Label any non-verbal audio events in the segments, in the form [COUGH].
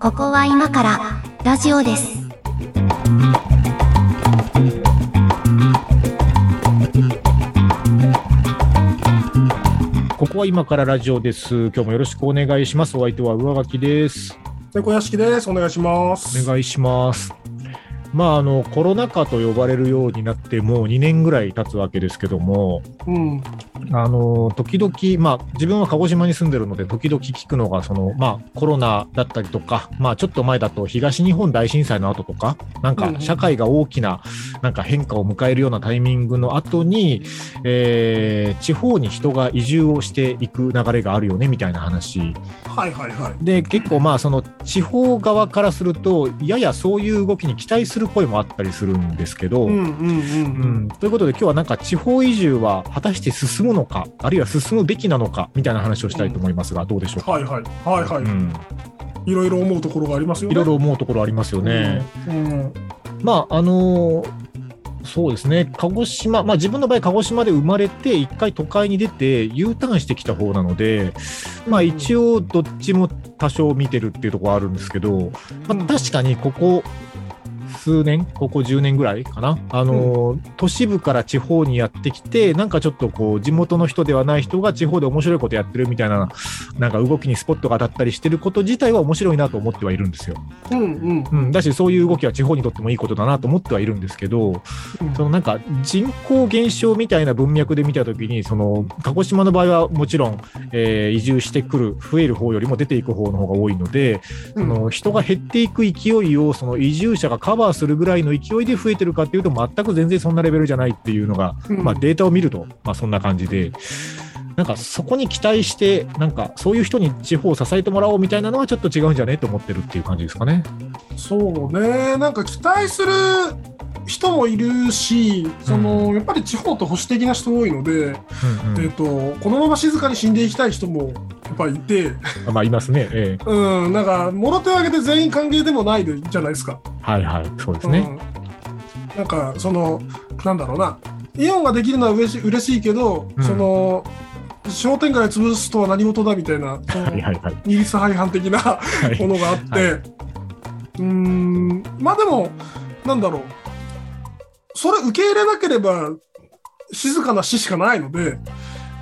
ここは今からラジオです。ここは今からラジオです。今日もよろしくお願いします。お相手は上書きです。猫屋敷です。お願いします。お願いします。まあ、あの、コロナ禍と呼ばれるようになってもう2年ぐらい経つわけですけども、うん。あの、時々、まあ、自分は鹿児島に住んでるので、時々聞くのが、その、まあ、コロナだったりとか、まあ、ちょっと前だと東日本大震災の後とか、なんか社会が大きな、なんか変化を迎えるようなタイミングの後に、えー地方に人が移住をしていく流れがあるよね、みたいな話。はいはいはい。で結構まあその地方側からするとややそういう動きに期待する声もあったりするんですけど、ということで今日はなんか地方移住は果たして進むのかあるいは進むべきなのかみたいな話をしたいと思いますがどうでしょうか、はいはい。はいはい。うんいろいろ思うところがありますよね。いろいろ思うところありますよね。うん。まああのーそうですね鹿児島、まあ、自分の場合、鹿児島で生まれて、一回都会に出て U ターンしてきた方なので、まあ、一応、どっちも多少見てるっていうところはあるんですけど、まあ、確かにここ数年、ここ10年ぐらいかな、あのー都市部から地方にやってきて、なんかちょっとこう、地元の人ではない人が地方で面白いことやってるみたいな、なんか動きにスポットが当たったりしてること自体は面白いなと思ってはいるんですよ。うんうん。うん、だし、そういう動きは地方にとってもいいことだなと思ってはいるんですけど、そのなんか人口減少みたいな文脈で見たときに、その鹿児島の場合はもちろん、えー移住してくる、増える方よりも出ていく方の方が多いので、その人が減っていく勢いをその移住者がカバーするぐらいの勢いで増えてるかっていうと、全く全然そんなレベルじゃないっていうのが、うんまあ、データを見ると、まあ、そんな感じで。なんかそこに期待して、なんかそういう人に地方を支えてもらおうみたいなのはちょっと違うんじゃね？と思ってるっていう感じですかね。そうね。なんか期待する人もいるし、その、やっぱり地方と保守的な人多いので、うんうん。えっと、このまま静かに死んでいきたい人もやっぱりいて、まあ、いますね。ええ。うん、なんか、もろ手を挙げて全員歓迎でもないじゃないですか。はいはい、そうですね。うん、なんかそのなんだろうな。イオンができるのは嬉し嬉しいけど、うん。その商店街を潰すとは何事だみたいなはいはいはい。イギリス廃反的なはい。ものがあって、はうーん。まあでもなんだろうそれ受け入れなければ静かな死しかないので、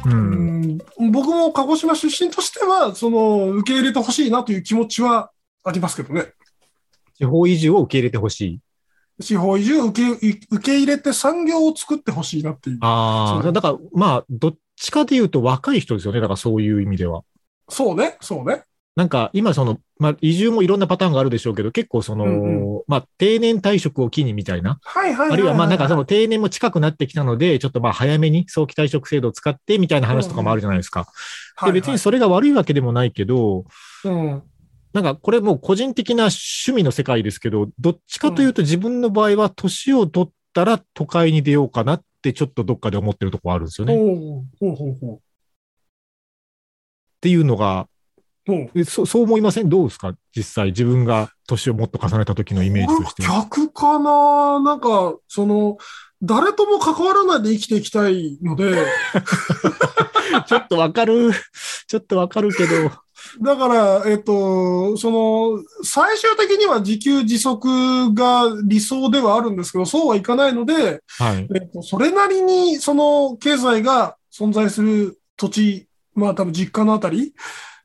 ううんん、僕も鹿児島出身としてはその受け入れてほしいなという気持ちはありますけどね。地方移住を受け入れてほしい。地方移住を受け受け入れて産業を作ってほしいなっていう。ああ、だから、まあ、どっちかで言うと若い人ですよね。だからそういう意味では。そうね、そうね。なんか、今その、まあ、移住もいろんなパターンがあるでしょうけど、結構その、うんまあ、定年退職を機にみたいな。はいはいはい、あるいは、まあ、なんかその定年も近くなってきたので、ちょっとまあ、早めに早期退職制度を使ってみたいな話とかもあるじゃないですか。はいはい、で、別にそれが悪いわけでもないけど、うん、なんかこれもう個人的な趣味の世界ですけど、どっちかというと自分の場合は年を取ったら都会に出ようかなってちょっとどっかで思ってるところあるんですよね。っほうほうほうほていうのが、うほう。えそそう思いません？どうですか？実際自分が年をもっと重ねた時のイメージとして。逆かな？なんか、その、誰とも関わらないで生きていきたいので、[LAUGHS] ちょっとわかる。ちょっとわかるけど。だから、えっと、その、最終的には自給自足が理想ではあるんですけど、そうはいかないので、はい。えっと、それなりに、その、経済が存在する土地、まあ多分実家のあたりあ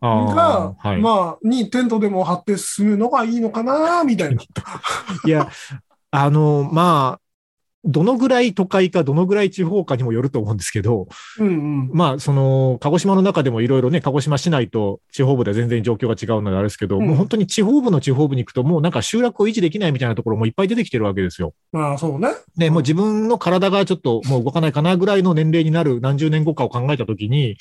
が、あ、はい。まあ、にテントでも張って進むのがいいのかな、みたいな。[LAUGHS] いや、あの、まあ、どのぐらい都会か、どのぐらい地方かにもよると思うんですけど、うんうん。まあ、その、鹿児島の中でもいろいろね、鹿児島市内と地方部では全然状況が違うのであれですけど、うんもう本当に地方部の地方部に行くと、もうなんか集落を維持できないみたいなところもいっぱい出てきてるわけですよ。まあ、そうね。で、もう自分の体がちょっともう動かないかなぐらいの年齢になる何十年後かを考えたときに、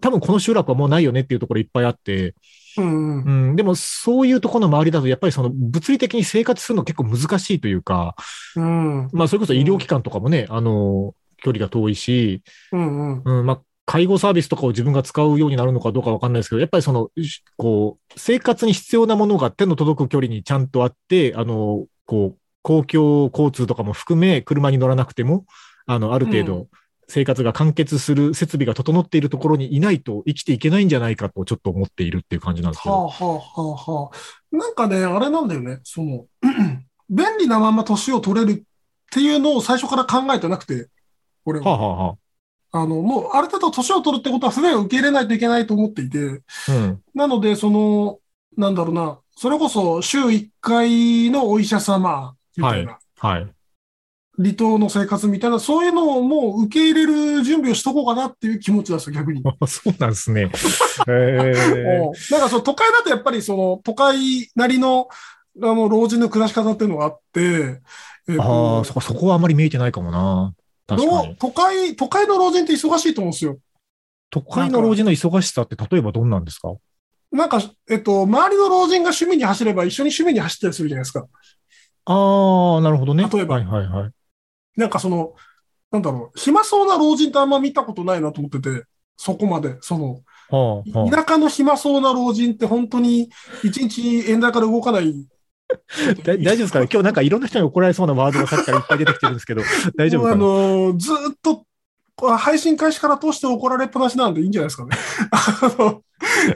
多分この集落はもうないよねっていうところいっぱいあって、うんうん。うん、でもそういうところの周りだと、やっぱりその物理的に生活するの結構難しいというか、うん。まあそれこそ医療機関とかもね、あの、距離が遠いし、うんうん。うん、まあ介護サービスとかを自分が使うようになるのかどうかわかんないですけど、やっぱりその、しこう、生活に必要なものが手の届く距離にちゃんとあって、あの、こう、公共交通とかも含め、車に乗らなくても、あの、ある程度、生活が完結する設備が整っているところにいないと生きていけないんじゃないかとちょっと思っているっていう感じなんですけど。はあはあはあはあ。なんかね、あれなんだよね。その、[CLEARS THROAT] 便利なまま年を取れるっていうのを最初から考えてなくて、俺は。はあ、はあはあの、もうある程度年を取るってことは不便を受け入れないといけないと思っていて、あ、うん。なので、その、なんだろうな、それこそ週1回のお医者様みたいな、はい。離島の生活みたいな、そういうのをもう受け入れる準備をしとこうかなっていう気持ちなんですよ、逆に。[LAUGHS] そうなんですね。[LAUGHS] えおうなんかその都会だとやっぱりその都会なりのあの老人の暮らし方っていうのがあって、えっー、とああ、そこ、そこはあまり見えてないかもな。確かに。老都会、都会の老人って忙しいと思うんですよ。都会の老人の忙しさって例えばどんなんですか？なんか、えっと、周りの老人が趣味に走れば一緒に趣味に走ったりするじゃないですか。ああ、なるほどね。例えばはいはいはい。なんかその、なんだろう、暇そうな老人ってあんま見たことないなと思ってて、そこまで、その、はあ、はあ。田舎の暇そうな老人って本当に一日円高で動かない。[LAUGHS] だ大丈夫ですか？ね今日なんかいろんな人に怒られそうなワードがさっきからいっぱい出てきてるんですけど、[LAUGHS] 大丈夫あの、ずーっと、配信開始から通して怒られっぱなしなんでいいんじゃないですかね。[LAUGHS] あの、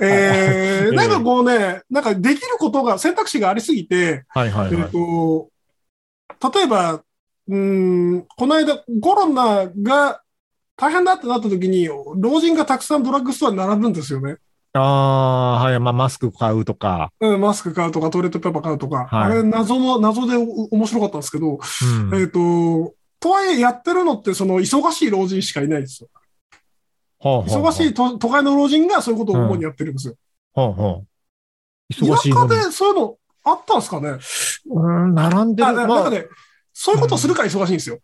えー、なんかこうね、なんかできることが、選択肢がありすぎて、えっはいはいはい。と、例えば、うーん、この間コロナが大変だってなった時に、老人がたくさんドラッグストアに並ぶんですよね。ああ、はい。まあ、マスク買うとか。うん、マスク買うとか、トイレットペーパー買うとか。はいあれ、謎の、謎でお面白かったんですけど、うん。えっ、と、とはいえやってるのって、その、忙しい老人しかいないですよ。はあはあ忙しい都都会の老人がそういうことを主にやってるんですよ。はあはあ田忙しいのに。舎でそういうのあったんですかね？うん、並んである。まあ、ななんかね、そういうことをするから忙しいんですよ。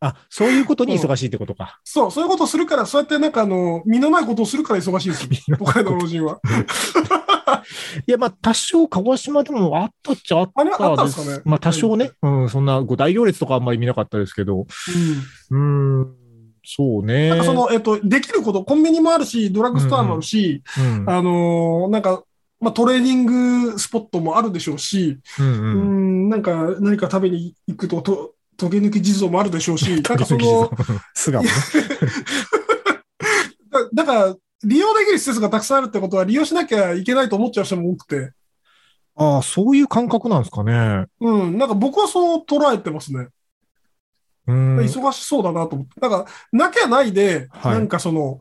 あ、そういうことに忙しいってことか。そう、そういうことをするから、そうやってなんかあの、身のないことをするから忙しいんですよ。都会の老人は。[LAUGHS] いや、まあ、多少、鹿児島でもあったっちゃあっあれ、あったんたですかねまあ、多少ね。うん、そんな、ご大行列とかあんまり見なかったですけど。うん。うん、そうね。なんかその、えっと、できること、コンビニもあるし、ドラッグストアもあるし、うん、あのーなんか、まあ、トレーニングスポットもあるでしょうし、うん、ううん。ん、なんか、何か食べに行くと、と、トゲ抜き地蔵もあるでしょうし、[LAUGHS] なんかその、[LAUGHS] 素顔ね。[LAUGHS] だだから、利用できる施設がたくさんあるってことは、利用しなきゃいけないと思っちゃう人も多くて、ああ、そういう感覚なんですかね。うん、なんか僕はそう捉えてますね。うん。忙しそうだなと思って。だから、なきゃないで、はいなんかその、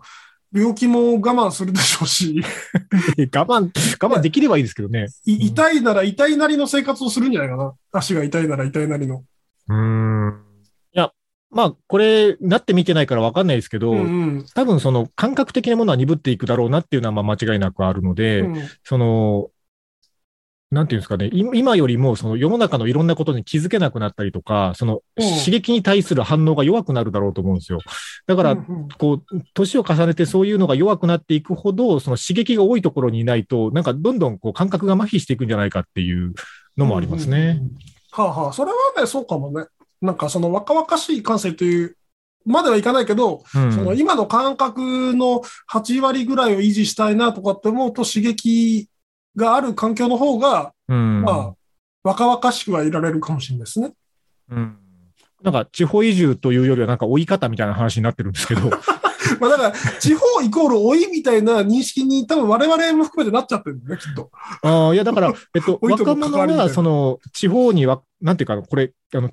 病気も我慢するでしょうし、[LAUGHS] 我慢、我慢できればいいですけどね。い痛いなら痛いなりの生活をするんじゃないかな。足が痛いなら痛いなりの。うん。いや、まあ、これ、なってみてないからわかんないですけど、うんうん。多分その感覚的なものは鈍っていくだろうなっていうのはまあ間違いなくあるので、うんその、なんていうんですかね、い今よりもその世の中のいろんなことに気づけなくなったりとか、そのうん刺激に対する反応が弱くなるだろうと思うんですよ。だから、うんうんこう、年を重ねてそういうのが弱くなっていくほど、その刺激が多いところにいないと、なんかどんどんこう感覚が麻痺していくんじゃないかっていうのもありますね。はあはあ、それはね、そうかもね。なんかその若々しい感性というまではいかないけど、うんその今の感覚の8割ぐらいを維持したいなとかって思うと刺激がある環境の方が、うんまあ、若々しくはいられるかもしれないですね。うんなんか地方移住というよりはなんか追い方みたいな話になってるんですけど、[LAUGHS] まあだから、地方イコール老いみたいな認識に多分我々も含めてなっちゃってるんだよね、きっと。ああ、いや、だから、えっと、[LAUGHS] 若者は、その、地方には、なんていうか、これ、あの、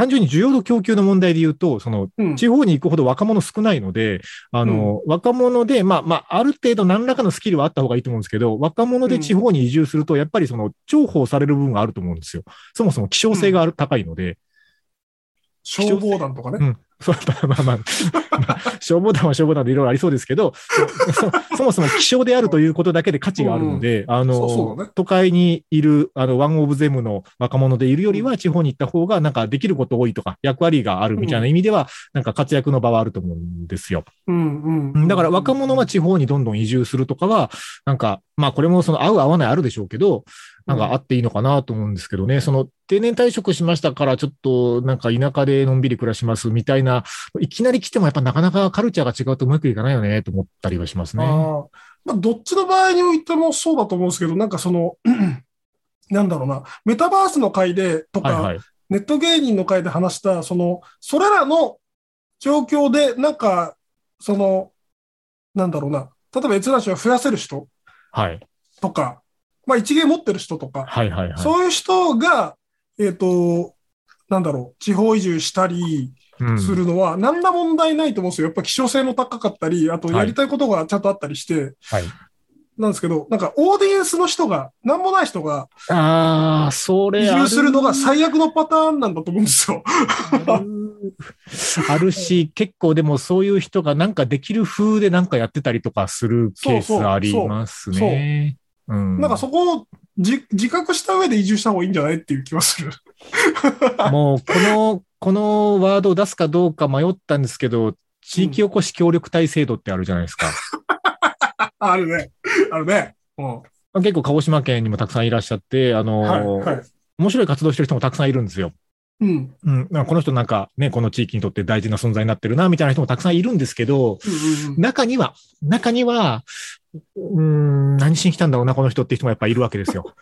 単純に需要と供給の問題で言うと、その、うん。地方に行くほど若者少ないので、あの、若者で、まあ、まあ、ある程度何らかのスキルはあった方がいいと思うんですけど、若者で地方に移住すると、やっぱりその、重宝される部分があると思うんですよ。そもそも希少性がある、高いので、消防団とかね。うん。[LAUGHS] そう、まあまあ、まあ消防団は消防団でいろいろありそうですけど、そそもそも希少であるということだけで価値があるので、あそうそうの、だね都会にいる、あの、ワンオブゼムの若者でいるよりは、地方に行った方が、なんかできること多いとか、役割があるみたいな意味では、なんか活躍の場はあると思うんですよ。うんうん。だから若者は地方にどんどん移住するとかは、なんか、まあこれもその合う合わないあるでしょうけど、なんかあっていいのかなと思うんですけどね、その定年退職しましたからちょっとなんか田舎でのんびり暮らしますみたいな、いきなり来てもやっぱなかなかカルチャーが違うとうまくいかないよねと思ったりはしますね。ああまあ、どっちの場合においてもそうだと思うんですけど、なんかその、[CLEARS THROAT] なんだろうな、メタバースの回でとか、はいはい。ネット芸人の会で話した、その、それらの状況で、なんか、その、なんだろうな。例えば閲覧者を増やせる人はい。まあ一芸持ってる人とか、はいはいはい。そういう人が、えっ、と、なんだろう、地方移住したりうんするのは、何ら問題ないと思うんですよ。やっぱ希少性も高かったり、あとやりたいことがちゃんとあったりして、はい。なんですけど、なんかオーディエンスの人が、なんもない人がああ、それ移住するのが最悪のパターンなんだと思うんですよ。あるあるし、結構でもそういう人がなんかできる風でなんかやってたりとかするケースありますね。うんなんかそこをじ自覚した上で移住した方がいいんじゃないっていう気はする。[LAUGHS] もう、この、このワードを出すかどうか迷ったんですけど、地域おこし協力隊制度ってあるじゃないですか。[LAUGHS] あるね。あるね。うん。結構鹿児島県にもたくさんいらっしゃって、あの、はい。はい。面白い活動してる人もたくさんいるんですよ。うん。うん。この人なんかね、この地域にとって大事な存在になってるな、みたいな人もたくさんいるんですけど、うんうん中には、中には、うーん、何しに来たんだろうな、この人っていう人もやっぱいるわけですよ。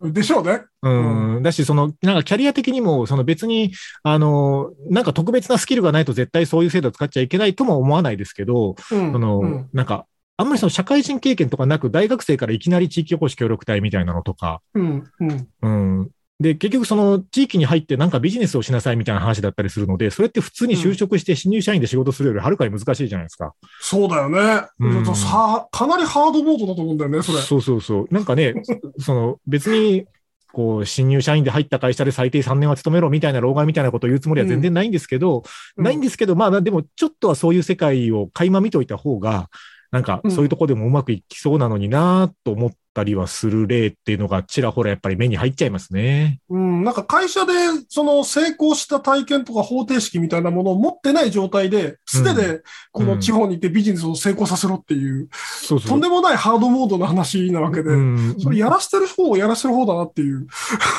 うん。でしょうね。うん。だし、その、なんかキャリア的にも、その別に、あの、なんか特別なスキルがないと絶対そういう制度を使っちゃいけないとも思わないですけど、うん。その、うんなんか、あんまりその社会人経験とかなく、大学生からいきなり地域おこし協力隊みたいなのとか、うん。うん。うん。で、結局その地域に入ってなんかビジネスをしなさいみたいな話だったりするので、それって普通に就職して新入社員で仕事するよりはるかに難しいじゃないですか。そうだよね。うんさかなりハードモードだと思うんだよね、それ。そうそうそう。なんかね、[LAUGHS] その別に、こう、新入社員で入った会社で最低3年は勤めろみたいな老害みたいなことを言うつもりは全然ないんですけど、ないんですけど、まあでもちょっとはそういう世界を垣間見といた方が、なんかそういうとこでもうまくいきそうなのになと思ったりはする例っていうのがちらほらやっぱり目に入っちゃいますね。うん、なんか会社でその成功した体験とか方程式みたいなものを持ってない状態で、素手でこの地方に行ってビジネスを成功させろっていう、そうそう。とんでもないハードモードの話なわけで、うんそれやらしてる方をやらしてる方だなっていう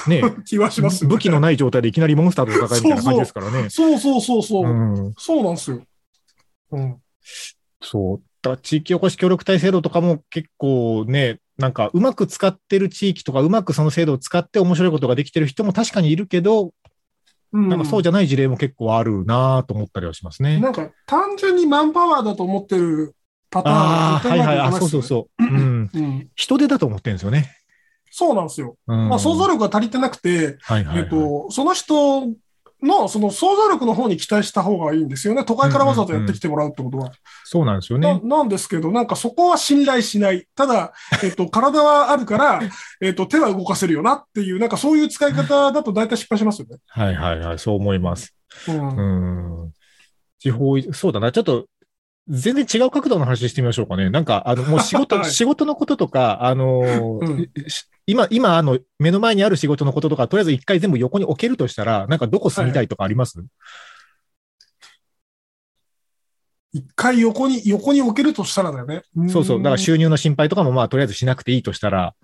ね、[LAUGHS] 気はしますよね。武器のない状態でいきなりモンスターと戦いみたいな感じですからね。そうそうそうそう。うん、そうなんですよ。うん。そう。だ地域おこし協力隊制度とかも結構ね、なんかうまく使ってる地域とか、うまくその制度を使って面白いことができてる人も確かにいるけど、うん、なんかそうじゃない事例も結構あるなと思ったりはしますね。なんか単純にマンパワーだと思ってるパターンああ、絶はいはい、あ、そうそうそう。うん。うん。人手だと思ってるんですよね。そうなんですよ。うん。まあ想像力が足りてなくて、はいはい、はい。えっと、その人のその想像力の方に期待した方がいいんですよね。都会からわざわざやってきてもらうってことは。そうなんですよなね。なんですけど、なんかそこは信頼しない。ただ、[LAUGHS] えっと、体はあるから、えっと、手は動かせるよなっていう、なんかそういう使い方だと大体失敗しますよね。はいはいはい、そう思います。うん。うん。地方、そうだな。ちょっと、全然違う角度の話してみましょうかね。なんか、あの、もう仕事、[LAUGHS] はい仕事のこととか、あのーうんし今、今、あの、目の前にある仕事のこととか、とりあえず一回全部横に置けるとしたら、なんかどこ住みたいとかあります、一回横に、横に置けるとしたらだよね。そうそう。だからん収入の心配とかも、まあ、とりあえずしなくていいとしたら、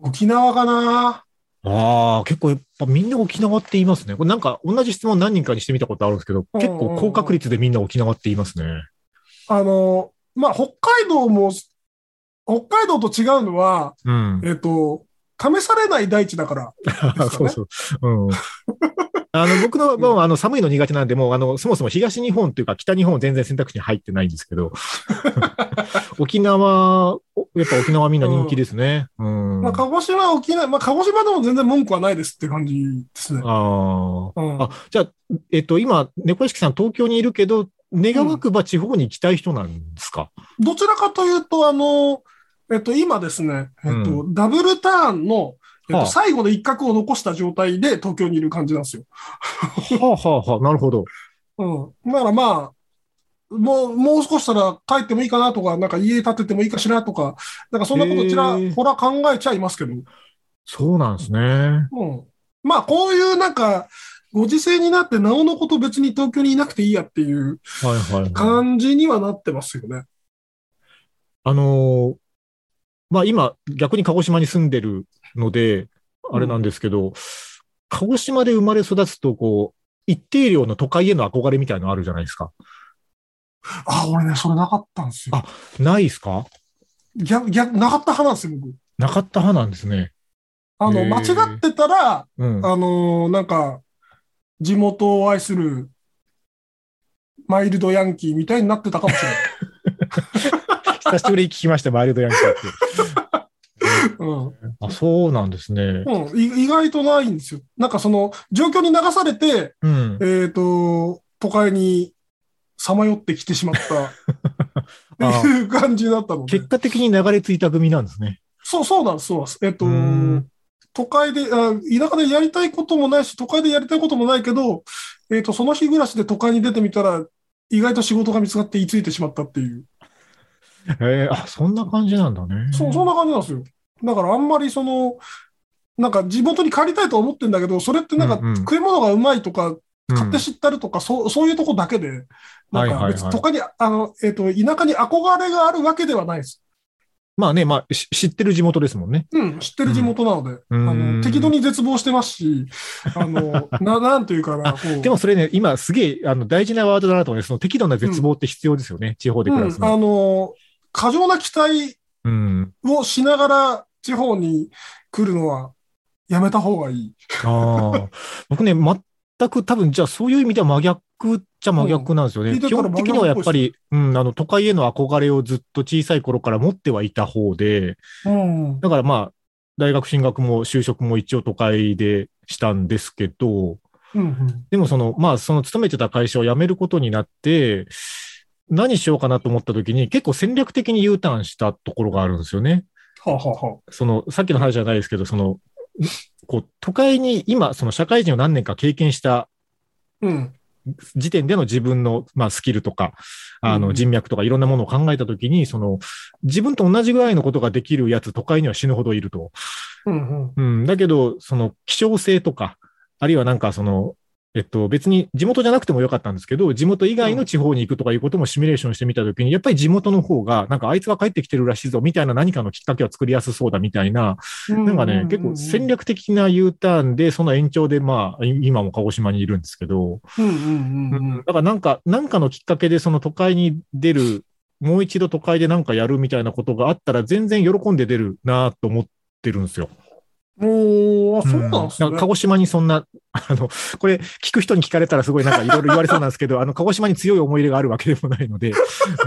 沖縄かなああ、結構やっぱみんな沖縄って言いますね。これなんか同じ質問何人かにしてみたことあるんですけど、うん結構高確率でみんな沖縄って言いますね。あの、まあ、北海道も、北海道と違うのは、うん。えっと、試されない大地だから。ね [LAUGHS] そうそう。うん。[LAUGHS] あの、僕の、もう、あの、寒いの苦手なんで、もう、あの、そもそも東日本というか北日本全然選択肢に入ってないんですけど、[LAUGHS] 沖縄、おやっぱ沖縄みんな人気ですね。うん。まあ、鹿児島、沖縄、まあ、鹿児島でも全然文句はないですって感じですね。あー。うん。あ、じゃあ、えっと、今、猫屋敷さん東京にいるけど、願わくば地方に行きたい人なんですか、どちらかというと、あの、えっと、今ですね、えっと、ダブルターンの、えっはあと、最後の一角を残した状態で東京にいる感じなんですよ。はあ、はあはあ、なるほど。うん。だからまあ、もう、もう少ししたら帰ってもいいかなとか、なんか家建ててもいいかしらとか、なんかそんなことちらほら考えちゃいますけど。そうなんですね。うん。まあ、こういうなんか、ご時世になって、なおのこと別に東京にいなくていいやっていうはいはい、はい。感じにはなってますよね。あのーまあ今、逆に鹿児島に住んでるので、あれなんですけど、鹿児島で生まれ育つと、こう、一定量の都会への憧れみたいなのあるじゃないですか。あ、俺ね、それなかったんですよあ。ないですか？逆、逆、なかった派なんですよ、僕。なかった派なんですね。あの、間違ってたら、うん。あのーなんか、地元を愛するマイルドヤンキーみたいになってたかもしれない。[LAUGHS] 久しぶりに聞きました、マイルドヤンキーって。うんあ、そうなんですね。うん、い意外とないんですよ。なんかその状況に流されて、うん。えっ、と、都会にさまよってきてしまった [LAUGHS] っていう感じだったので結。果的に流れ着いた組なんですね。そう、そうなんです、そうなんです。えっ、ーん、都会であ、田舎でやりたいこともないし、都会でやりたいこともないけど、えっ、と、その日暮らしで都会に出てみたら、意外と仕事が見つかって居ついてしまったっていう。えー、あ、そんな感じなんだね。そう、そんな感じなんですよ。だからあんまりその、なんか地元に帰りたいと思ってんだけど、それってなんかうんうん食い物がうまいとか、うん買って知ったるとか、そう、そういうとこだけで、なんかはいはいはい別に都会に、あの、えっ、と、田舎に憧れがあるわけではないです。まあね、まあ、し知ってる地元ですもんね。うん、知ってる地元なので、うんあの、適度に絶望してますし、あの、[LAUGHS] な、なんていうかな。でもそれね、今すげえあの大事なワードだなと思うね。その適度な絶望って必要ですよね。地方で暮らすうん、あの。の、過剰な期待うん。をしながら地方に来るのはやめた方がいい。ああ。[LAUGHS] 僕ね、全く多分、じゃあそういう意味では真逆っちゃ真逆なんですよね。うん基本的にはやっぱり、うん、あの、都会への憧れをずっと小さい頃から持ってはいた方で、うん。だからまあ、大学進学も就職も一応都会でしたんですけど、うんうん。でもその、まあ、その勤めてた会社を辞めることになって、何しようかなと思った時に結構戦略的に U ターンしたところがあるんですよね。はあ、はあはあ、その、さっきの話じゃないですけど、その、こう、都会に今、その社会人を何年か経験したうん。時点での自分の、まあ、スキルとか、あの、うん人脈とかいろんなものを考えたときに、その、自分と同じぐらいのことができるやつ、都会には死ぬほどいると。うんうん。うん。だけど、その、希少性とか、あるいはなんかその、えっと、別に地元じゃなくてもよかったんですけど、地元以外の地方に行くとかいうこともシミュレーションしてみたときに、やっぱり地元の方が、なんかあいつが帰ってきてるらしいぞ、みたいな何かのきっかけは作りやすそうだみたいな、なんかね、結構戦略的な U ターンで、その延長で、まあ、い今も鹿児島にいるんですけど。だからなんか、なんかのきっかけでその都会に出る、もう一度都会でなんかやるみたいなことがあったら、全然喜んで出るなと思ってるんですよ。おー、あ、そうなんですね。だから鹿児島にそんな、あの、これ聞く人に聞かれたらすごいなんかいろいろ言われそうなんですけど、あの、鹿児島に強い思い入れがあるわけでもないので、う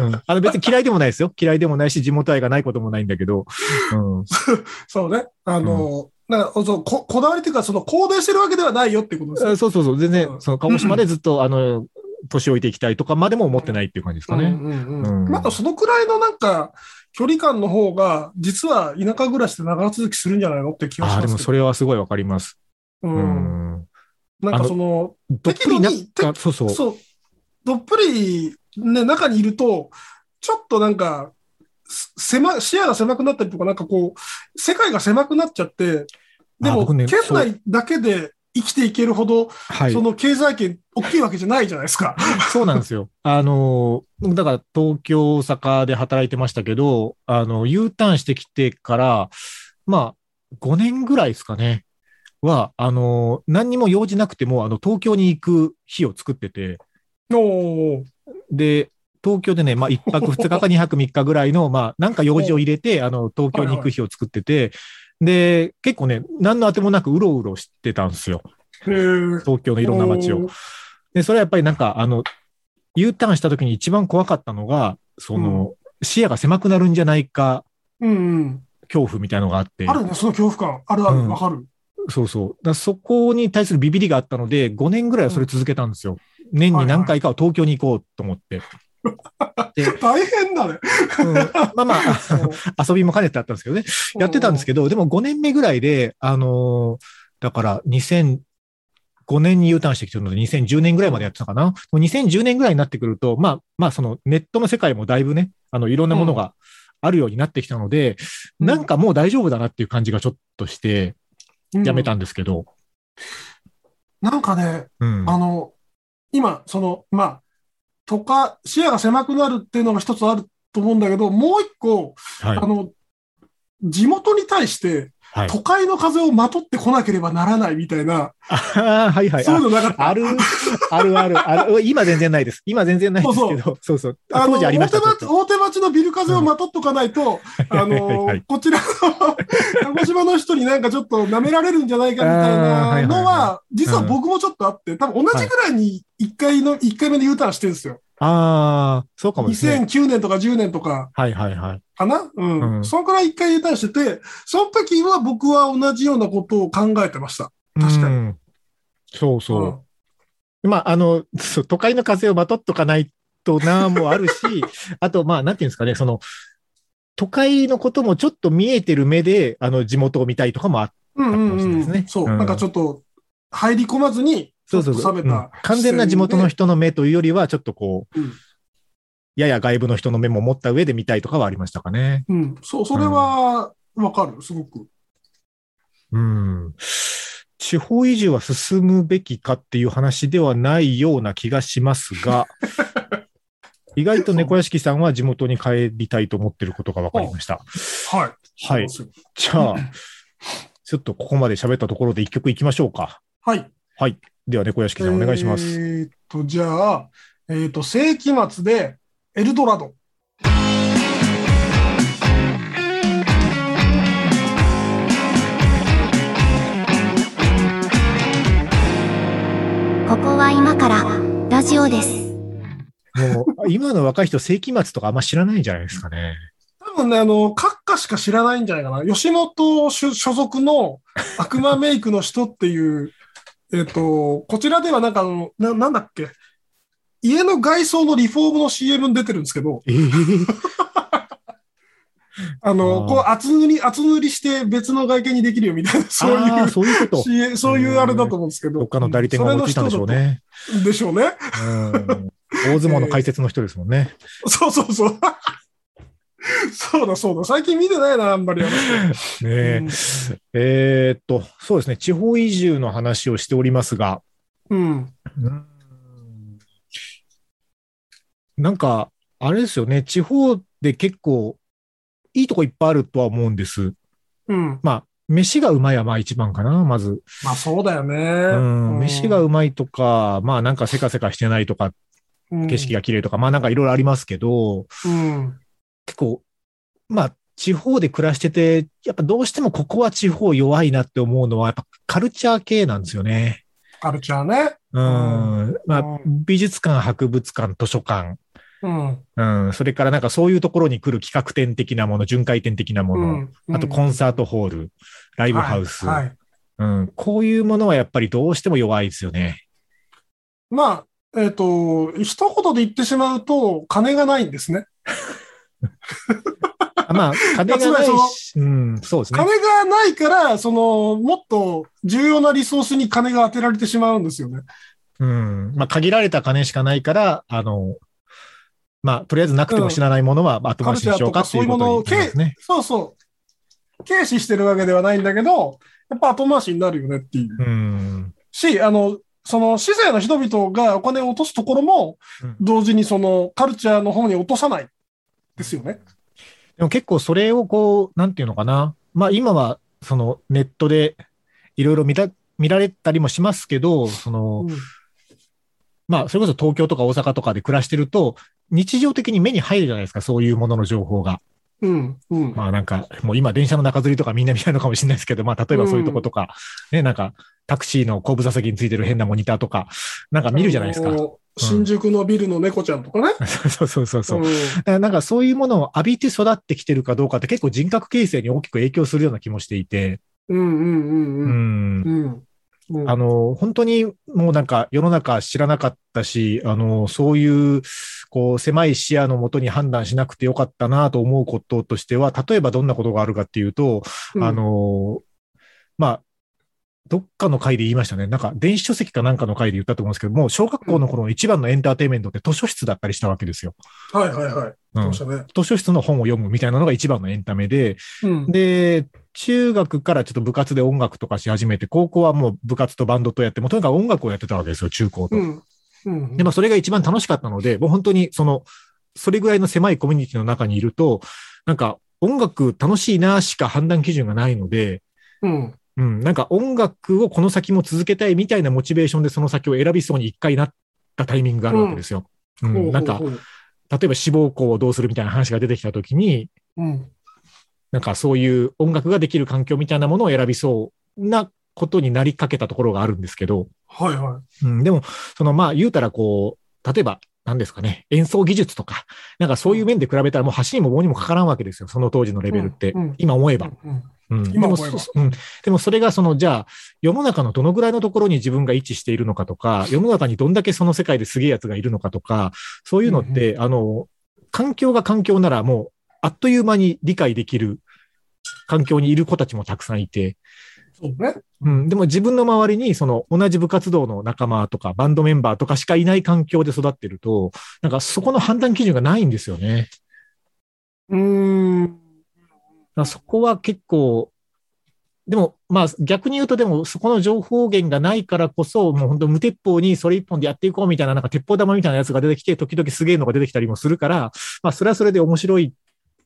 ん。あの別に嫌いでもないですよ。嫌いでもないし、地元愛がないこともないんだけど、うん。[LAUGHS] そうね。あの、なんかそうここだわりっていうか、その、行動してるわけではないよってことですね。そうそうそう、全然う、んその鹿児島でずっと、[LAUGHS] あの、年老いていきたいとかまでも思ってないっていう感じですかね。うんうんうんうんまだそのくらいのなんか、距離感の方が、実は田舎暮らしで長続きするんじゃないのって気がします。でもそれはすごいわかります。う。うんん。なんかその、どっぷりそうそう。そう、どっぷり、ね、中にいると、ちょっとなんか、す狭、視野が狭くなったりとか、なんかこう、世界が狭くなっちゃって、でも、ね県内だけで生きていけるほど、はいそ。の経済圏大きいわけじゃないじゃないですか。そうなんですよ。[LAUGHS] あの、だから東京、大阪で働いてましたけど、あの、U ターンしてきてから、まあ、5年ぐらいですかね。は、あの、何にも用事なくても、あの、東京に行く日を作ってて、で、東京でね、まあ、1泊2日か2泊3日ぐらいの、まあ、なんか用事を入れて、あの、東京に行く日を作ってて、で、結構ね、何のあてもなくうろうろしてたんですよ。東京のいろんな街を。で、それはやっぱりなんか、あの、U ターンした時に一番怖かったのが、その、視野が狭くなるんじゃないか、うんうん。恐怖みたいなのがあって。あるね、その恐怖感。あるある、うんわかる。そうそう。だそこに対するビビりがあったので、5年ぐらいはそれ続けたんですよ。年に何回かは東京に行こうと思って。で、[LAUGHS] 大変だね。うんまあまあ、[LAUGHS] 遊びも兼ねてあったんですけどね。やってたんですけど、でも5年目ぐらいで、あのーだから2005年に U ターンしてきてるので、2010年ぐらいまでやってたかな。もう2010年ぐらいになってくると、まあ、まあ、そのネットの世界もだいぶね、あの、いろんなものがあるようになってきたので、うんなんかもう大丈夫だなっていう感じがちょっとして、うんやめたんですけど、なんかね、うん。あの、今、その、まあ、とか、視野が狭くなるっていうのが一つあると思うんだけど、もう一個、はいあ。の、地元に対して、はい。都会の風をまとってこなければならないみたいな、あーはいはい。そういうのなかった？ある、あるある、ある。今全然ないです。今全然ないですけど、そうそう。あの当時ありました。ちょっと大手町、大手町のビル風をまとっとかないと、あはいのはい、こちらの鹿児島の人になんかちょっと舐められるんじゃないかみたいなのは、実は僕もちょっとあって、多分同じぐらいに1回の、一回目の U ターンしてるんですよ。ああ、そうかもですね。2009年とか10年とかはいはいはい。かな？うん。うんそのくらい1回ンしてて、その時は僕は同じようなことを考えてました。確かにうんそうそう。うんまあ、あの、都会の風をまとっとかないとなもあるし、[LAUGHS] あと、まあ、なんていうんですかね、その、都会のこともちょっと見えてる目で、あの、地元を見たいとかもあっうんうんかもしれないですねうん。そう。うんなんかちょっと、入り込まずに、そうそうそう、うん完全な地元の人の目というよりは、ちょっとこう、うんやや外部の人の目も持った上で見たいとかはありましたかね。うん。そう、それは、わかる、すごく。うん。地方移住は進むべきかっていう話ではないような気がしますが、[LAUGHS] 意外と猫屋敷さんは地元に帰りたいと思ってることが分かりました。はい。はい。じゃあ、ちょっとここまで喋ったところで一曲いきましょうか。はい。はい。では猫屋敷さんお願いします。えーっと、じゃあ、えーっと、世紀末で、エルドラド。ここは今からラジオです。もう、今の若い人、世紀末とかあんま知らないんじゃないですかね。多分ね、あの、閣下しか知らないんじゃないかな。吉本所所属の悪魔メイクの人っていう、えっと、こちらではなんかあの、ななんだっけ？家の外装のリフォームの CM に出てるんですけど、ええ [LAUGHS] あの、こう厚塗り、厚塗りして別の外見にできるよみたいな、そういう、そういうこと。[LAUGHS] そういうあれだと思うんですけど。どっかの代理店が思いついたんでしょうね。でしょうね。うん。大相撲の解説の人ですもんね。[LAUGHS] そうそうそう。[LAUGHS] そうだそうだ。最近見てないな、あんまり。[LAUGHS] ねえうんえーっと、そうですね。地方移住の話をしておりますが、うん。うんなんか、あれですよね。地方で結構、いいとこいっぱいあるとは思うんです。うん。まあ、飯がうまいはまあ一番かな、まず。まあそうだよね。うん、飯がうまいとか、まあなんかせかせかしてないとか、景色が。が綺麗とか、まあなんかいろいろありますけど、うん。結構、まあ、地方で暮らしてて、やっぱどうしてもここは地方弱いなって思うのは、やっぱカルチャー系なんですよね。カルチャーね。うん。まあう、美術館、博物館、図書館。うん。うん。それからなんかそういうところに来る企画展的なもの、巡回展的なもの。うんあとコンサートホール、ライブハウス。はいはい。うん。こういうものはやっぱりどうしても弱いですよね。まあ、えっ、と、一言で言ってしまうと、金がないんですね。[LAUGHS] あまあ、金がないし、うん、そうですね。金がないから、その、もっと重要なリソースに金が当てられてしまうんですよね。うん。まあ、限られた金しかないから、あの、まあ、とりあえずなくても死なないものは後回しにしようかっていうことになりますね。そうそう。軽視してるわけではないんだけど、やっぱ後回しになるよねっていう。うん。し、あの、その市政の人々がお金を落とすところもうん、同時にそのカルチャーの方に落とさないですよね。でも結構それをこう、なんていうのかな。まあ今は、そのネットでいろいろ見た、見られたりもしますけど、その、うんまあそれこそ東京とか大阪とかで暮らしてると、日常的に目に入るじゃないですか、そういうものの情報が。うん。うん。まあなんか、もう今電車の中吊りとかみんな見ないのかもしれないですけど、まあ例えばそういうとことか、ね、なんかタクシーの後部座席についてる変なモニターとか、なんか見るじゃないですか新宿のビルの猫ちゃんとかね。[LAUGHS] そうそうそうそう。うんなんかそういうものを浴びて育ってきてるかどうかって結構人格形成に大きく影響するような気もしていて、うんうんうんううん。ん。うん。うんあの、本当にもうなんか世の中知らなかったし、あの、そういう、こう、狭い視野のもとに判断しなくてよかったなと思うこととしては、例えばどんなことがあるかっていうと、うんあの、まあ、どっかの回で言いましたね。なんか、電子書籍かなんかの回で言ったと思うんですけども、小学校の頃の一番のエンターテインメントって図書室だったりしたわけですよ。はいはいはい。うん。図書室の本を読むみたいなのが一番のエンタメで、うん。で、中学からちょっと部活で音楽とかし始めて、高校はもう部活とバンドとやって、もうとにかく音楽をやってたわけですよ、中高と。うん。うん。で、まあそれが一番楽しかったので、もう本当にその、それぐらいの狭いコミュニティの中にいると、なんか音楽楽しいなしか判断基準がないので、うん。うん、なんか音楽をこの先も続けたいみたいなモチベーションでその先を選びそうに一回なったタイミングがあるわけですよ。うんなんか、例えば志望校をどうするみたいな話が出てきたときに、うん。なんかそういう音楽ができる環境みたいなものを選びそうなことになりかけたところがあるんですけど、はいはうん、でも、そのまあ言うたらこう、例えば、何ですかね、演奏技術とか、なんかそういう面で比べたらもう橋にも棒にもかからんわけですよ、その当時のレベルって。うん。うん。今思えい。ば。うん。うん、でもでもそれがその、じゃあ、世の中のどのぐらいのところに自分が位置しているのかとか、世の中にどんだけその世界ですげえやつがいるのかとか、そういうのって、あの、環境が環境ならもう、あっという間に理解できる環境にいる子たちもたくさんいて、そうね。うん、でも自分の周りに、その同じ部活動の仲間とか、バンドメンバーとかしかいない環境で育ってると、なんかそこの判断基準がないんですよね。うーん。そこは結構、でも、まあ逆に言うと、でもそこの情報源がないからこそ、もう本当無鉄砲にそれ一本でやっていこうみたいな、なんか鉄砲玉みたいなやつが出てきて、時々すげえのが出てきたりもするから、まあそれはそれで面白いっ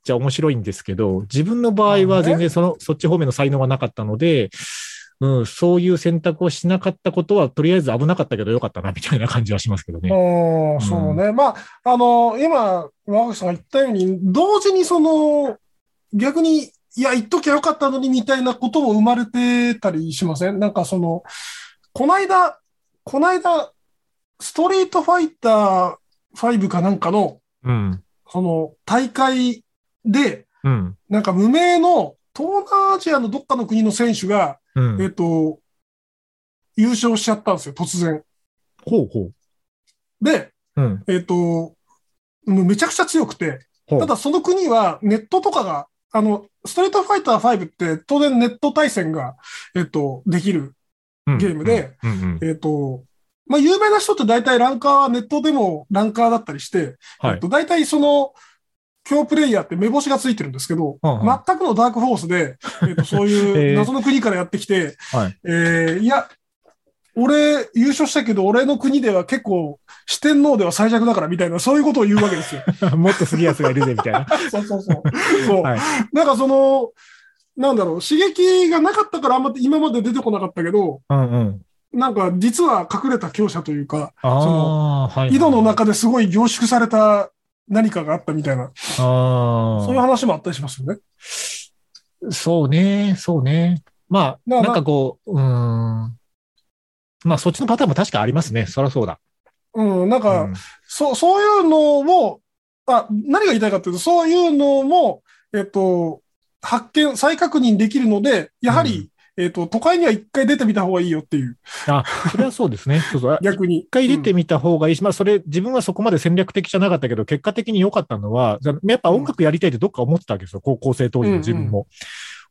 ちゃ面白いんですけど、自分の場合は全然その、そっち方面の才能がなかったので、うん、そういう選択をしなかったことは、とりあえず危なかったけどよかったな、みたいな感じはしますけどね。ああ、そうね。まあ、あの、今、若口さんが言ったように、同時にその、逆に、いや、言っときゃよかったのにみたいなことも生まれてたりしません？なんかその、こないだ、こないだ、ストリートファイター5かなんかの、うん。その、大会で、うん。なんか無名の東南アジアのどっかの国の選手が、うん。えっと、優勝しちゃったんですよ、突然。ほうほで、う。うん。えっと、めちゃくちゃ強くて、ただその国はネットとかが、あの、ストリートファイター5って当然ネット対戦が、えっと、できる。うんゲームで、うんうん。えっと、まあ、有名な人って大体ランカーはネットでもランカーだったりして、はいえっと、。大体その、強プレイヤーって目星がついてるんですけど、うんうん全くのダークフォースで、えっと、そうえーいう [LAUGHS] 謎の国からやってきて、はい。えーいや、俺優勝したけど、俺の国では結構四天王では最弱だからみたいな、そういうことを言うわけですよ。[LAUGHS] もっとすげえやつがいるぜ、みたいな。[LAUGHS] そうそうそう。そう。はい。なんかその、なんだろう、刺激がなかったからあんま今まで出てこなかったけど、うんうん。なんか実は隠れた強者というか、ああ、はい。井戸の中ですごい凝縮された何かがあったみたいな。そういう話もあったりしますよね。そうね、そうね。まあ、まあなんかこう、うーん。まあ、そっちのパターンも確かありますね。そりゃそうだ。うん、なんか、うんそう、そういうのを、あ、何が言いたいかというと、そういうのも、えっと、発見、再確認できるので、やはり、えっと、都会には一回出てみた方がいいよっていう、あ、それはそうですね。[LAUGHS] そうそう。逆に。一回出てみた方がいいし、まあそれ自分はそこまで戦略的じゃなかったけど、結果的に良かったのは、やっぱ音楽やりたいってどっか思ってたわけですよ。高校生当時の自分も。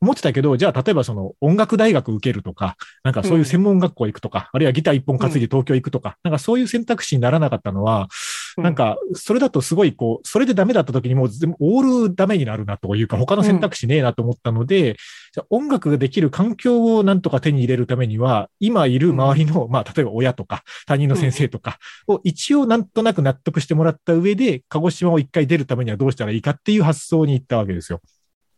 思ってたけど、じゃあ例えばその音楽大学受けるとか、なんかそういう専門学校行くとか、あるいはギター一本担いで東京行くとか、なんかそういう選択肢にならなかったのは、うん。なんか、それだとすごいこう、それでダメだった時にもう全部オールダメになるなというか、他の選択肢ねえなと思ったので、じゃあ音楽ができる環境をなんとか手に入れるためには、今いる周りの、まあ、例えば親とか、他人の先生とかを一応なんとなく納得してもらった上で、鹿児島を一回出るためにはどうしたらいいかっていう発想に行ったわけですよ。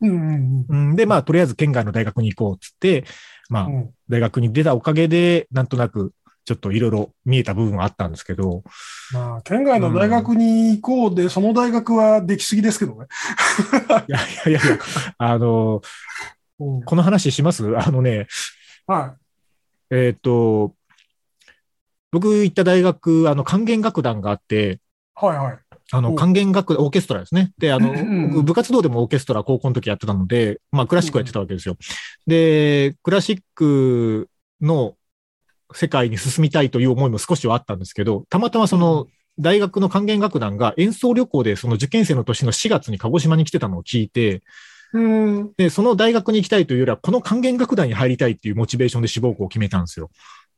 うんうんうん、で、まあ、とりあえず県外の大学に行こうっつって、まあう、ん。大学に出たおかげで、なんとなく、ちょっといろいろ見えた部分はあったんですけど、まあ、県外の大学に行こうで、その大学はできすぎですけどね。いやいやいやあの、うんこの話します？[LAUGHS] あのね、はえっ、と、僕行った大学、あの、管弦楽団があって、い。はいはい。あの、お管弦楽、オーケストラですね。で、あの、部活動でもオーケストラ高校の時やってたので、まあ、クラシックをやってたわけですよ。で、クラシックの世界に進みたいという思いも少しはあったんですけど、たまたまその、大学の管弦楽団が演奏旅行でその受験生の年の4月に鹿児島に来てたのを聞いて、うん。で、その大学に行きたいというよりは、この管弦楽団に入りたいっていうモチベーションで志望校を決めたんですよ。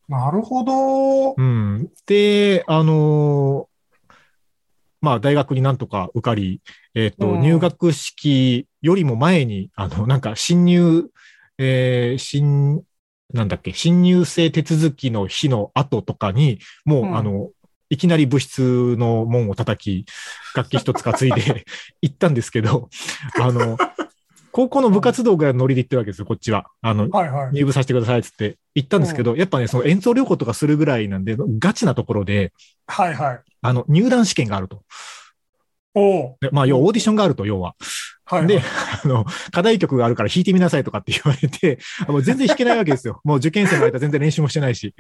なるほど。うん。で、あのーまあ、大学になんとか受かり、えっ、と、うん入学式よりも前に、あの、なんか、新入、えー新、なんだっけ、新入生手続きの日の後とかに、もう、うんあの、いきなり部室の門を叩き、楽器一つ担いで [LAUGHS] 行ったんですけど、あの、高校の部活動がノリで行ってるわけですよ、こっちは。あの、はいはい。入部させてくださいっつって行ったんですけど、やっぱね、その演奏旅行とかするぐらいなんで、ガチなところで、はいはい。あの、入団試験があると。おまあ、要はオーディションがあると、要は。はい。で、あの、課題曲があるから弾いてみなさいとかって言われて、あもう全然弾けないわけですよ。[LAUGHS] もう受験生の間全然練習もしてないし。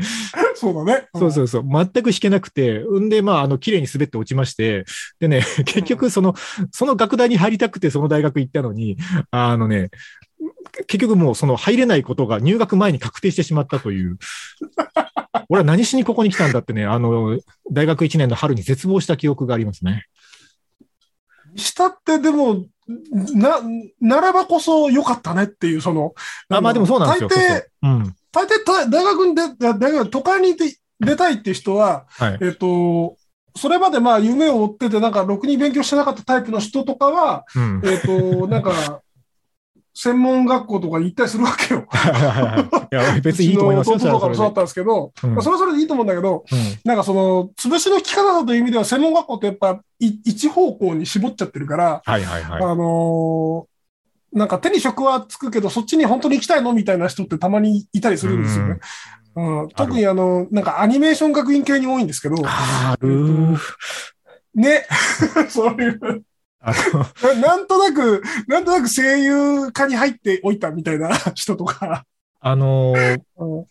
そうだね。そうそうそう。全く弾けなくて、んで、まあ、あの、綺麗に滑って落ちまして、でね、結局、その、その学大に入りたくて、その大学行ったのに、あのね、結局もう、その、入れないことが入学前に確定してしまったという。[LAUGHS] 俺は何しにここに来たんだってね、あの、大学1年の春に絶望した記憶がありますね。したってでも、な、ならばこそ良かったねっていう、その、あ、まあでもそうなんですよ。大抵そうそう、うん。大抵大大学に出、大学、都会に出出たいっていう人は、はい。えっと、それまでまあ夢を追ってて、なんかろくに勉強してなかったタイプの人とかは、うん。えっと、なんか、専門学校とかに行ったりするわけよ。は [LAUGHS] いや、別にいいと思いますよ、うちの弟とかもそうだっそたんですけど、れはまあそれはそれでいいと思うんだけど、うん。なんかその、潰しの効き方という意味では、専門学校ってやっぱ、い一方向に絞っちゃってるから、はいはいはい。あのーなんか手に職はつくけど、そっちに本当に行きたいのみたいな人ってたまにいたりするんですよね。うん、特にあの、なんかアニメーション学院系に多いんですけど、あるね、[LAUGHS] そういうあの、な、[LAUGHS] なんとなく、なんとなく声優科に入っておいたみたいな [LAUGHS] 人とか、あの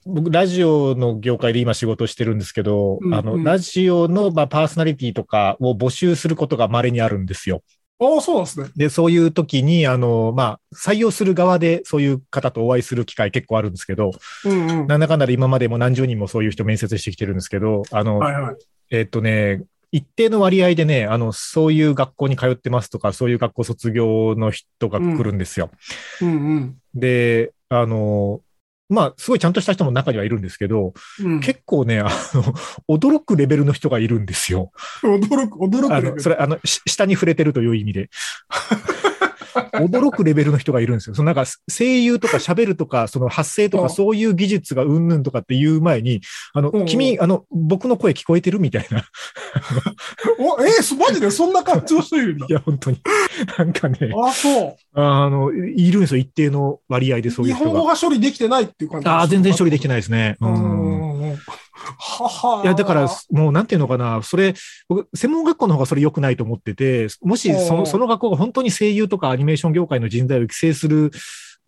僕、ラジオの業界で今仕事してるんですけど、うんうんあの、ラジオの、まあ、パーソナリティとかを募集することが稀にあるんですよ。ああ、そうですね。で、そういう時に、あの、まあ、採用する側でそういう方とお会いする機会結構あるんですけど、うんうん。なんだかんだで今までも何十人もそういう人面接してきてるんですけど、あの、はいはい。えっとね、一定の割合でね、あの、そういう学校に通ってますとか、そういう学校卒業の人が来るんですよ。うんで、あの、まあ、すごいちゃんとした人も中にはいるんですけど、うん。うん、結構ね、あの、驚くレベルの人がいるんですよ。驚く、驚くあの、それ、あの、し下に触れてるという意味で。[LAUGHS] 驚くレベルの人がいるんですよ。そのなんか声優とか喋るとか、その発声とうんかそういう技術がうんぬんとかっていう前に、あのうんうん、君、あの、僕の声聞こえてるみたいな。[LAUGHS] お、えー、そマジで？そんな感じの人いるんだい。や、本当に。なんかね、あ、そう。あの、いるんですよ。一定の割合でそうい日う人が。本語が処理できてないっていう感じああ、全然処理できてない。ですね。ううんんうんいや、だから、もうなんていうのかな、それ、僕、専門学校の方がそれ良くないと思ってて、もしそのその学校が本当に声優とかアニメーション業界の人材を育成する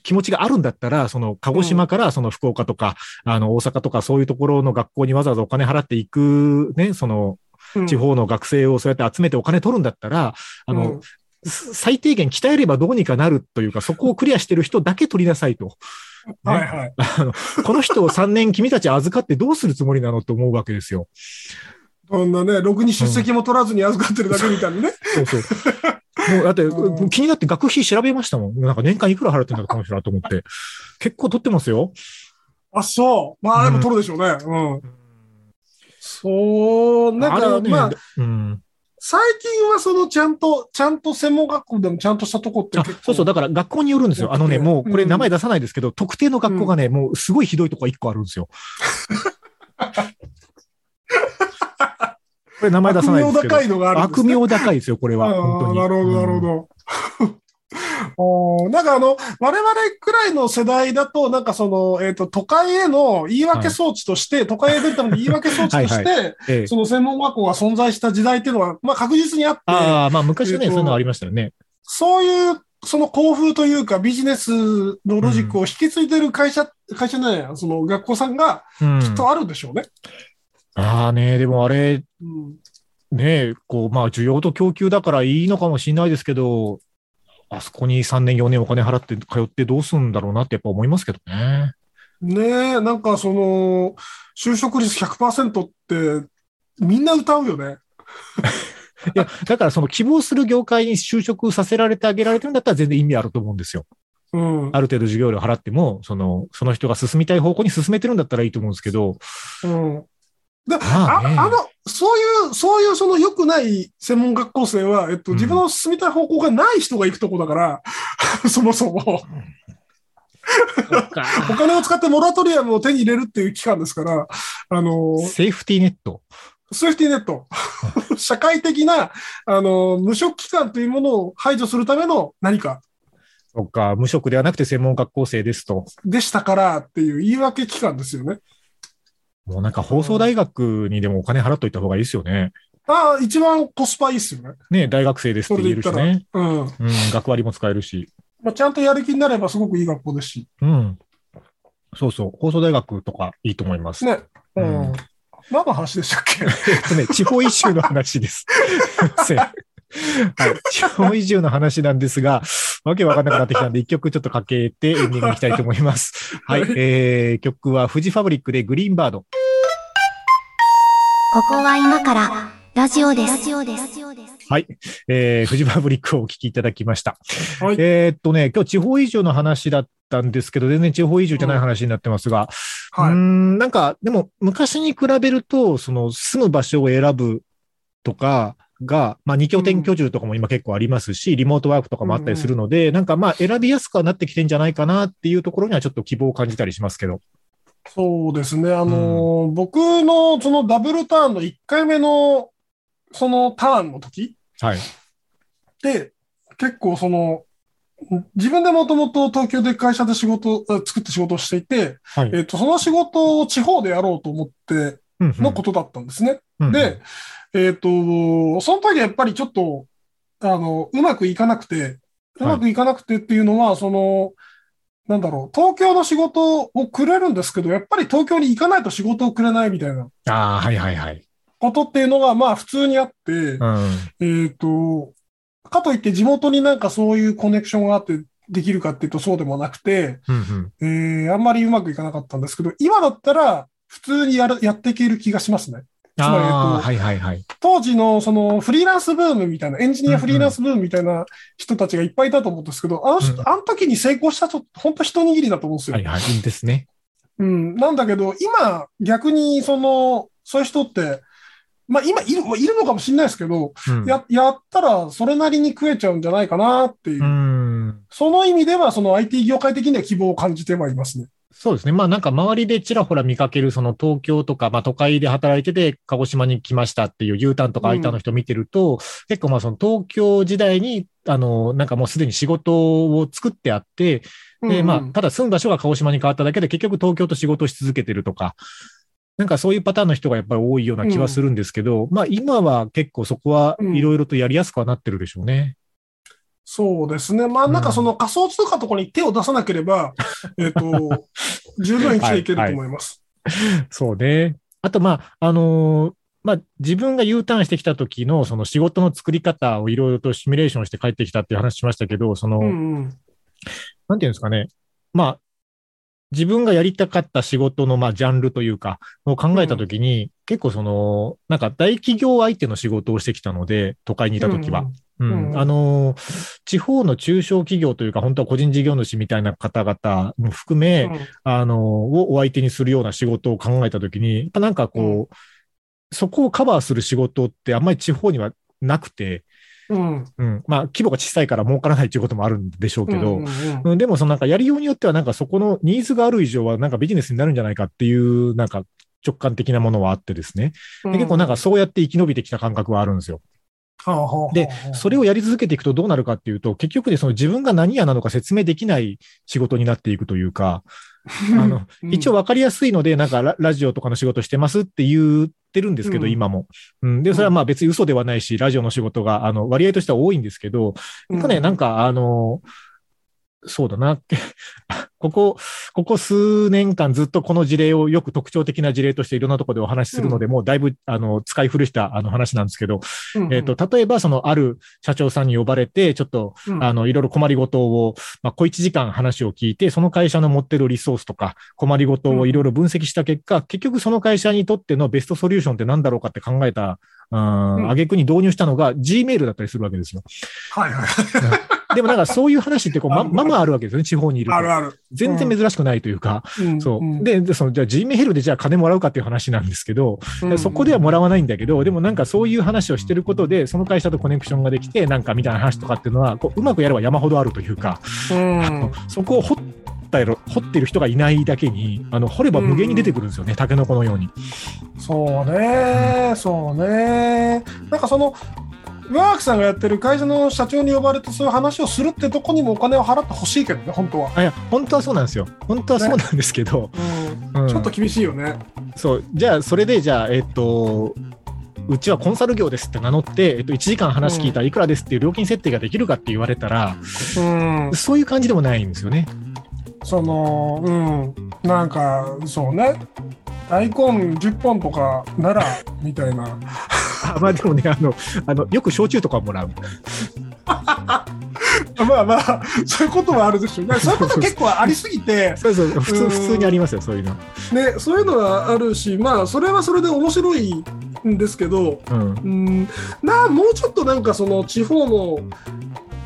気持ちがあるんだったら、その鹿児島からその福岡とか、あの大阪とかそういうところの学校にわざわざお金払っていく、ね、そのうん。地方の学生をそうやって集めてお金取るんだったら、あの、うん。最低限鍛えればどうにかなるというか、そこをクリアしてる人だけ取りなさいと。ねはいはい。あのこの人を3年君たち預かってどうするつもりなのって思うわけですよ。そんなね、ろくに出席も取らずに預かってるだけみたいなね。そうそう。もうだって、[LAUGHS] うん気になって学費調べましたもん。なんか年間いくら払ってんだろう、この人らと思って。結構取ってますよ。あ、そう。まあ、でも取るでしょうね。うん。そう、なんか、ね、まあ、うん。最近はそのちゃんと、ちゃんと専門学校でもちゃんとしたとこってあ結構。そうそう、だから学校によるんですよ。あのね、うんもうこれ名前出さないですけど、特定の学校がね、もうすごいひどいとこが1個あるんですよ。[LAUGHS] これ名前出さないですけど。悪名高いのがあるんです悪ね。名高いですよ、これは。あー本当に。なるほど、なるほど。[LAUGHS] おーなんかあの、我々くらいの世代だと、なんかその、えっ、と、都会への言い訳装置として、都会へ出るための言い訳装置として、はい [LAUGHS] ええその専門学校が存在した時代っていうのは、まあ確実にあって、ああ、まあ昔はね、えっとそういうのありましたよね。そういう、その校風というかビジネスのロジックを引き継いでる会社、会社ね、その学校さんがうん。きっとあるんでしょうね。ああね、でもあれ、うんねえ、こう、まあ、需要と供給だからいいのかもしれないですけど、あそこに3年、4年お金払って通ってどうすんだろうなってやっぱ思いますけどね。ねえ、なんかその、就職率100%って、みんな歌うよね。[LAUGHS] いや、だからその希望する業界に就職させられてあげられてるんだったら全然意味あると思うんですよ。うん。ある程度授業料払っても、その、その人が進みたい方向に進めてるんだったらいいと思うんですけど、うん。で、まああねあの、そういう、そういうその良くない専門学校生は、えっと、うん自分の進みたい方向がない人が行くとこだから、[LAUGHS] そもそも、[LAUGHS] お金を使ってモラトリアムを手に入れるっていう期間ですから、あの、セーフティーネット。セーフティーネット。[LAUGHS] 社会的な、あの、無職期間というものを排除するための何かそっか、無職ではなくて専門学校生ですと。でしたからっていう言い訳期間ですよね。もうなんか放送大学にでもお金払っといた方がいいですよね。ああ、一番コスパいいっすよね。ね、大学生ですって言えるしね。うん。うん、学割も使えるし。まあ、ちゃんとやる気になればすごくいい学校ですし。うん。そうそう。放送大学とかいいと思います。ね。ううんん。何の話でしたっけ？[LAUGHS] えっとね、地方移住の話です。すいませんはい。地方移住の話なんですが、わけわかんなくなってきたんで、一曲ちょっとかけてエンディングに行きたいと思います。はい。はいえー、曲はフジファブリックでグリーンバード。ここは今からラジオです。ラジオです。はい。えー、フジファブリックをお聴きいただきました。はい。えーっとね、今日地方移住の話だったんですけど、全然地方移住じゃない話になってますが、うーはい。ん、なんか、でも、昔に比べると、その、住む場所を選ぶとかが、まあ、二拠点居住とかも今結構ありますし、リモートワークとかもあったりするので、なんかまあ、選びやすくはなってきてんじゃないかなっていうところにはちょっと希望を感じたりしますけど。そうですね。あのー僕のそのダブルターンの1回目のそのターンの時はい。って結構その自分でもともと東京で会社で仕事、あ作って仕事をしていて、はい。えっと、その仕事を地方でやろうと思ってうんのことだったんですね。うんで、えっと、その時はやっぱりちょっと、あの、うまくいかなくて、うまくいかなくてっていうのは、その、なんだろう、東京の仕事をくれるんですけど、やっぱり東京に行かないと仕事をくれないみたいなああ、はいはいはい。ことっていうのが、まあ普通にあって、うん。えっと、かといって地元になんかそういうコネクションがあってできるかっていうとそうでもなくて、うんうん。えーあんまりうまくいかなかったんですけど、今だったら普通にやるやっていける気がしますね。つまり、はいはいはい。当時のそのフリーランスブームみたいな、エンジニアフリーランスブームみたいな人たちがいっぱいいたと思うんですけど、あの人、うんあの時に成功した人、本当一握りだと思うんですよ。はいはい。いいですね。うん。なんだけど、今、逆にその、そういう人って、まあ今いる、いるのかもしれないですけど、うん。や、やったらそれなりに食えちゃうんじゃないかなっていう。うん。その意味では、その IT 業界的には希望を感じてはいますね。そうですね。まあなんか周りでちらほら見かけるその東京とか、まあ都会で働いてて鹿児島に来ましたっていう U ターンとか I ターンの人見てると、結構まあその東京時代に、あの、なんかもうすでに仕事を作ってあって、で、まあただ住む場所が鹿児島に変わっただけで結局東京と仕事をし続けてるとか、なんかそういうパターンの人がやっぱり多いような気はするんですけど、まあ今は結構そこはいろいろとやりやすくはなってるでしょうね。そうですね。まあなんかその仮想通貨とかに手を出さなければ、[LAUGHS] えっと、十分生きていけると思います。そうね。あと、まあ、あのーまあ、自分が U ターンしてきた時の、その仕事の作り方をいろいろとシミュレーションして帰ってきたっていう話しましたけど、その、うんうん。なんていうんですかね。まあ、自分がやりたかった仕事の、まあ、ジャンルというか、を考えた時に、結構その、なんか大企業相手の仕事をしてきたので、都会にいた時は。うん。うん。あのー地方の中小企業というか、本当は個人事業主みたいな方々も含め、うん。あの、をお相手にするような仕事を考えたときに、やっぱなんかこう、そこをカバーする仕事ってあんまり地方にはなくて、うん。うん、まあ規模が小さいから儲からないっていうこともあるんでしょうけど、うんうんうんでもそのなんかやりようによってはなんかそこのニーズがある以上はなんかビジネスになるんじゃないかっていうなんか直感的なものはあってですね。うんで結構なんかそうやって生き延びてきた感覚はあるんですよ。で、それをやり続けていくとどうなるかっていうと、結局でその自分が何やなのか説明できない仕事になっていくというか、あの、うん一応分かりやすいので、なんかララジオとかの仕事してますって言ってるんですけど、うん今も。うん。で、それはまあ別に嘘ではないし、ラジオの仕事が、あの、割合としては多いんですけど、やっぱね、なんか、あの、そうだな。[LAUGHS] ここ、ここ数年間ずっとこの事例をよく特徴的な事例としていろんなところでお話しするので、もうだいぶ、あの、使い古したあの話なんですけど、うんえっ、と、例えば、その、ある社長さんに呼ばれて、ちょっと、うんあの、いろいろ困りごとを、まあ、小一時間話を聞いて、その会社の持ってるリソースとか、困りごとをいろいろ分析した結果、結局その会社にとってのベストソリューションって何だろうかって考えた、うん、うん挙句に導入したのが Gmail だったりするわけですよ。はいはい。でもなんかそういう話ってこう、ま、ままあるわけですよね、地方にいるとあ。るある。全然珍しくないというか、うんそう。んで、でその、じゃあ Gmail でじゃあ金もらうかっていう話なんですけど、うんそこではもらわないんだけど、でもなんかそういう話をしてることで、その会社とコネクションができて、なんかみたいな話とかっていうのは、こううまくやれば山ほどあるというか、うんそこを掘ったろ掘ってる人がいないだけに、あの掘れば無限に出てくるんですよね、タケノコのように。そうね、そうね。なんかその、ワークさんがやってる会社の社長に呼ばれてそういう話をするってとこにもお金を払ってほしいけどね、本当は。あいや、本当はそうなんですよ。本当はそうなんですけど、うんうんちょっと厳しいよね。そう、じゃあ、それで、じゃあ、えっと、うちはコンサル業ですって名乗って、えっと、1時間話聞いたらいくらですっていう料金設定ができるかって言われたら、うん。そういう感じでもないんですよね。その、うん。なんか、そうね。大根10本とかなら、みたいな。あまあでもねあのあの、よく焼酎とかもらう。[LAUGHS] まあまあ、そういうことはあるでしょうね。そういうこと結構ありすぎて、[LAUGHS] そうそう、普通、うん普通にありますよ、そういうの。ね、そういうのはあるし、まあ、それはそれで面白いんですけど、うん。うん、なもうちょっとなんかその地方の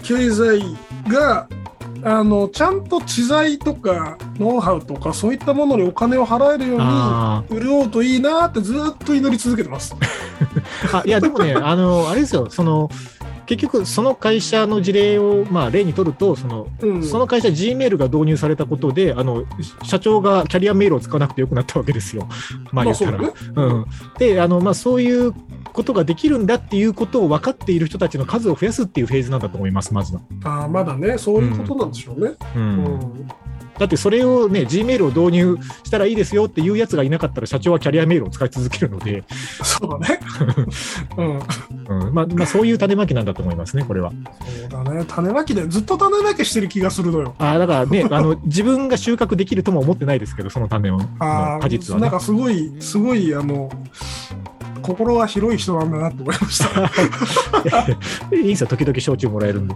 経済があのちゃんと知財とかノウハウとかそういったものにお金を払えるようにあ潤うといいなってずっと祈り続けてます。ーあ。いや、でもね、[LAUGHS] あの、あれですよ、その、結局、その会社の事例を、まあ、例にとると、その、うん、その会社、G メールが導入されたことで、あの、社長がキャリアメールを使わなくてよくなったわけですよ。まあ言ったら。まあうん。で、あの、まあ、そういうことができるんだっていうことを分かっている人たちの数を増やすっていうフェーズなんだと思います、まずは。あーまだねそういうことなんでしょうね。う。うんんだってそれをね、G メールを導入したらいいですよっていうやつがいなかったら、社長はキャリアメールを使い続けるので、そうだね。うん、うん、まあ、まあ、そういう種まきなんだと思いますね、これは。そうだね種まきでずっと種まきしてる気がするのよ。ああ、だからね、[LAUGHS] あの、自分が収穫できるとも思ってないですけど、その種を、果実はね。なんかすごいすごいあの心が広い人なんだなと思いました。[LAUGHS] いいんですよ、時々焼酎もらえるんで。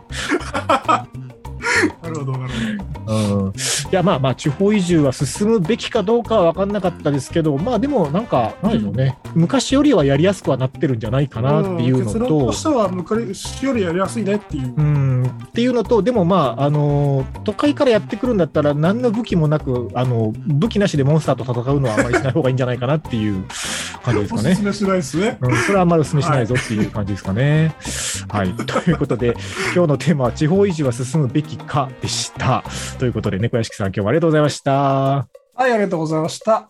なるほどなるほど。うん、いや、まあまあ、地方移住は進むべきかどうかは分かんなかったですけど、まあでも、なんか、なんでしょうね、昔よりはやりやすくはなってるんじゃないかなっていうのん結論とと、しては昔よりやりやすいねっていうう。ん、っていうのと、でもまあ、あの都会からやってくるんだったら、何の武器もなく、あの武器なしでモンスターと戦うのはあまりしない方がいいんじゃないかなっていう感じですかねおすす。めしないですね。うん、それはあんまりお勧めしないぞっていう感じですかね。はい。ということで、今日のテーマは地方移住は進むべきかでした。ということで、猫屋敷さん、今日はありがとうございました。はい、ありがとうございました。